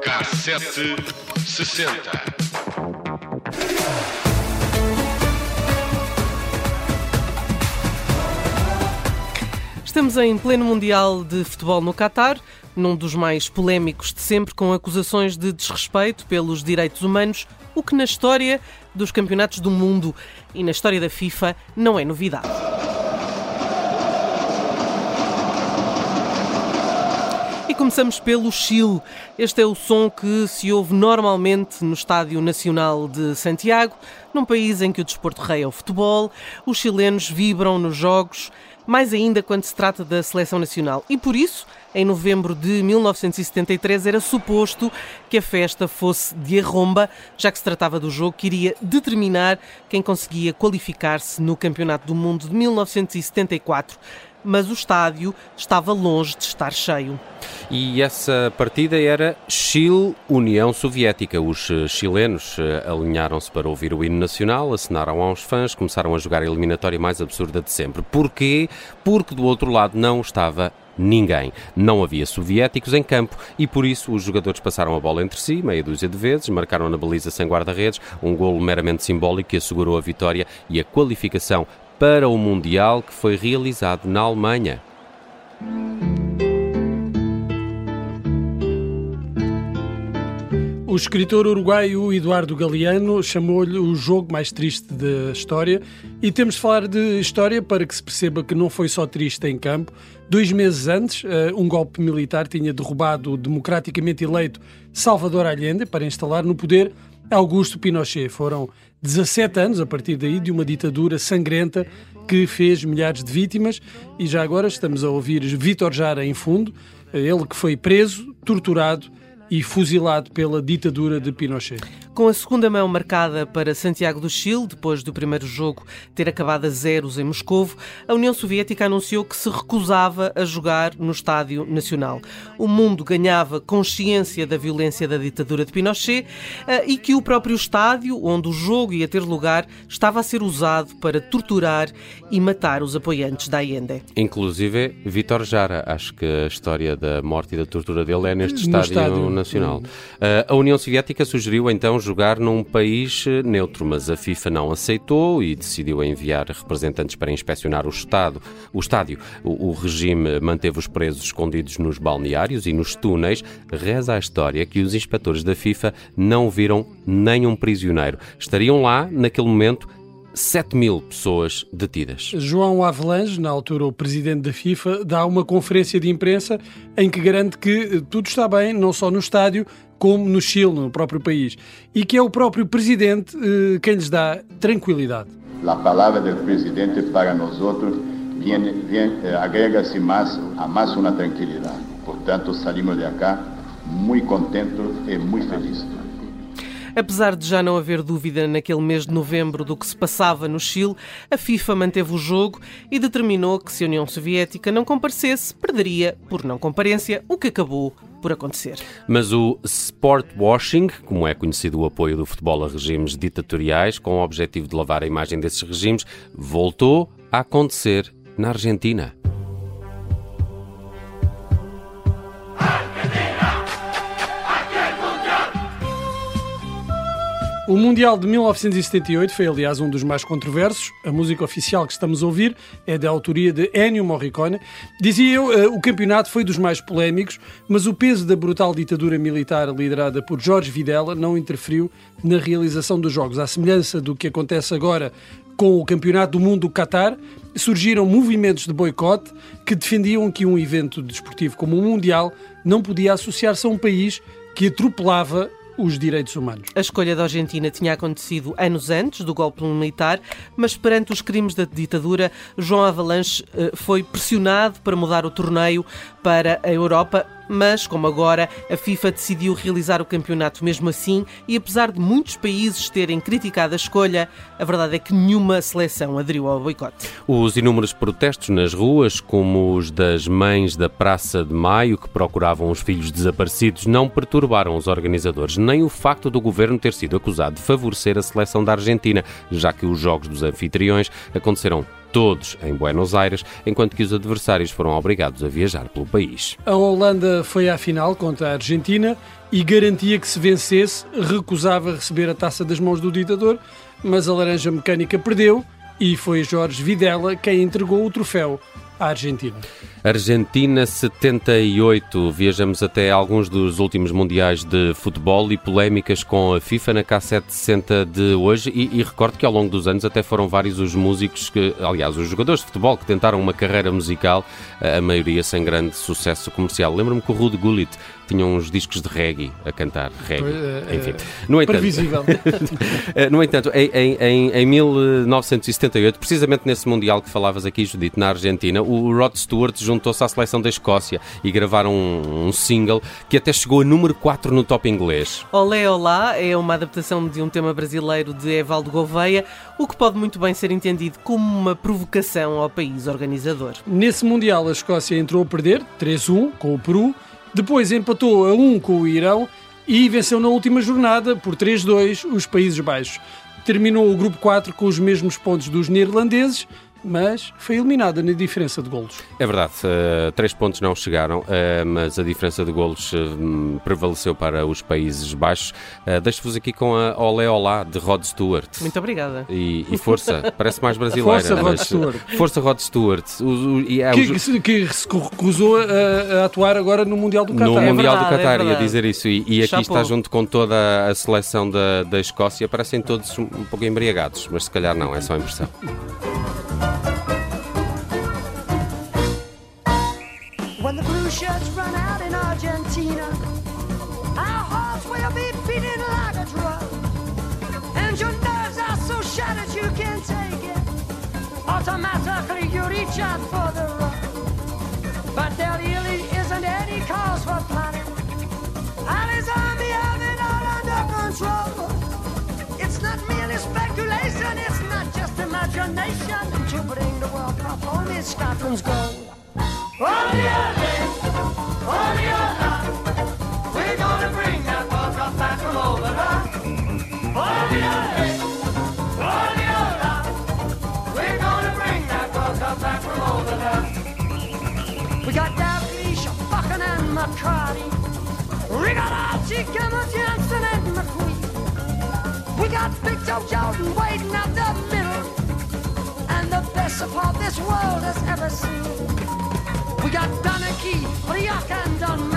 Cassete 60. Estamos em pleno Mundial de Futebol no Catar, num dos mais polémicos de sempre, com acusações de desrespeito pelos direitos humanos, o que na história dos campeonatos do mundo e na história da FIFA não é novidade. E começamos pelo Chile. Este é o som que se ouve normalmente no Estádio Nacional de Santiago, num país em que o desporto rei é o futebol. Os chilenos vibram nos jogos, mais ainda quando se trata da seleção nacional. E por isso, em novembro de 1973, era suposto que a festa fosse de arromba, já que se tratava do jogo que iria determinar quem conseguia qualificar-se no Campeonato do Mundo de 1974 mas o estádio estava longe de estar cheio. E essa partida era Chile-União Soviética. Os eh, chilenos eh, alinharam-se para ouvir o hino nacional, assinaram aos fãs, começaram a jogar a eliminatória mais absurda de sempre. Porquê? Porque do outro lado não estava ninguém. Não havia soviéticos em campo e por isso os jogadores passaram a bola entre si, meia dúzia de vezes, marcaram na baliza sem guarda-redes, um golo meramente simbólico que assegurou a vitória e a qualificação para o Mundial que foi realizado na Alemanha. O escritor uruguaio Eduardo Galeano chamou-lhe o jogo mais triste da história e temos de falar de história para que se perceba que não foi só triste em campo. Dois meses antes, eh, um golpe militar tinha derrubado o democraticamente eleito Salvador Allende para instalar no poder Augusto Pinochet. Foram 17 anos a partir daí de uma ditadura sangrenta que fez milhares de vítimas e já agora estamos a ouvir Vítor Jara em fundo, ele que foi preso, torturado e fuzilado pela ditadura de Pinochet. Com a segunda mão marcada para Santiago do Chile, depois do primeiro jogo ter acabado a zeros em Moscovo, a União Soviética anunciou que se recusava a jogar no Estádio Nacional. O mundo ganhava consciência da violência da ditadura de Pinochet eh, e que o próprio estádio, onde o jogo ia ter lugar, estava a ser usado para torturar e matar os apoiantes da Allende. Inclusive, Vítor Jara, acho que a história da morte e da tortura dele é neste estádio, estádio Nacional. Uh, a União Soviética sugeriu então jogar num país eh, neutro, mas a FIFA não aceitou e decidiu enviar representantes para inspecionar o Estado, o estádio. O, o regime manteve os presos escondidos nos balneários e nos túneis. Reza a história que os inspectores da FIFA não viram nenhum prisioneiro. Estariam lá, naquele momento, 7 mil pessoas detidas. João Avelange, na altura o presidente da FIFA, dá uma conferência de imprensa em que garante que tudo está bem, não só no estádio, como no Chile, no próprio país, e que é o próprio presidente eh, quem lhes dá tranquilidade. A palavra do presidente para nós outros eh, agrega-se mais a mais uma tranquilidade. Portanto, saímos de cá muito contentos e muito felizes. Apesar de já não haver dúvida naquele mês de novembro do que se passava no Chile, a FIFA manteve o jogo e determinou que se a União Soviética não comparecesse, perderia por não comparência, o que acabou por acontecer. Mas o sport washing, como é conhecido o apoio do futebol a regimes ditatoriais, com o objetivo de lavar a imagem desses regimes, voltou a acontecer na Argentina. O Mundial de 1978 foi, aliás, um dos mais controversos. A música oficial que estamos a ouvir é da autoria de Ennio Morricone. Dizia eu, eh, o campeonato foi dos mais polémicos, mas o peso da brutal ditadura militar liderada por Jorge Videla não interferiu na realização dos jogos. À semelhança do que acontece agora com o Campeonato do Mundo do Qatar, surgiram movimentos de boicote que defendiam que um evento desportivo como o Mundial não podia associar-se a um país que atropelava os direitos humanos. A escolha da Argentina tinha acontecido anos antes do golpe militar, mas perante os crimes da ditadura, João Avalanche eh, foi pressionado para mudar o torneio para a Europa Mas, como agora, a FIFA decidiu realizar o campeonato mesmo assim e, apesar de muitos países terem criticado a escolha, a verdade é que nenhuma seleção aderiu ao boicote. Os inúmeros protestos nas ruas, como os das mães da Praça de Maio, que procuravam os filhos desaparecidos, não perturbaram os organizadores, nem o facto do governo ter sido acusado de favorecer a seleção da Argentina, já que os jogos dos anfitriões aconteceram todos em Buenos Aires, enquanto que os adversários foram obrigados a viajar pelo país. A Holanda foi à final contra a Argentina e garantia que se vencesse recusava receber a taça das mãos do ditador, mas a laranja mecânica perdeu e foi Jorge Videla quem entregou o troféu à Argentina. Argentina 78. Viajamos até alguns dos últimos mundiais de futebol e polémicas com a FIFA na K760 de hoje. E, e, recordo que ao longo dos anos até foram vários os músicos que, aliás, os jogadores de futebol que tentaram uma carreira musical, a maioria sem grande sucesso comercial. Lembro-me que o Rude Gullit tinha uns discos de reggae a cantar reggae. É, Enfim, no entanto, previsível. Eh, no entanto, em, em, em 1978, precisamente nesse mundial que falavas aqui, Judith, na Argentina, o Rod Stewart juntou-se à seleção da Escócia e gravaram um, um, single que até chegou a número 4 no top inglês. Olé Olá é uma adaptação de um tema brasileiro de Evaldo Gouveia, o que pode muito bem ser entendido como uma provocação ao país organizador. Nesse Mundial, a Escócia entrou a perder 3-1 com o Peru, depois empatou a 1 com o Irão e venceu na última jornada por 3-2 os Países Baixos. Terminou o grupo 4 com os mesmos pontos dos neerlandeses, mas foi eliminada na diferença de golos. É verdade, uh, três pontos não chegaram, uh, mas a diferença de golos uh, prevaleceu para os Países Baixos. Uh, Deixo-vos aqui com a Olé Olá de Rod Stewart. Muito obrigada. E, e força, parece mais brasileira. Força, Rod Stewart. Força, Rod Stewart. O, o, e é que, os... que, se recusou a, a, atuar agora no Mundial do Qatar. No é Mundial verdade, do Qatar, é ia dizer isso. E, e aqui está junto com toda a seleção da, da Escócia. Parecem todos um pouco embriagados, mas se calhar não, é só impressão. Argentina, our hearts will be beating like a drum. And your nerves are so shattered you can't take it. Automatically you reach out for the rug. But there really isn't any cause for panic. Ali's army have it all under control. It's not merely speculation, it's not just imagination. To bring the World home is Scotland's goal. We got Dalglish, Buchan and McCarty. We got Archie Gemma, Jensen and McQueen. We got Big Joe Jordan waiting out the middle. And the best support this world has ever seen. We got Donaghy, Rioch and Don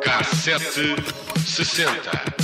Cassete sessenta.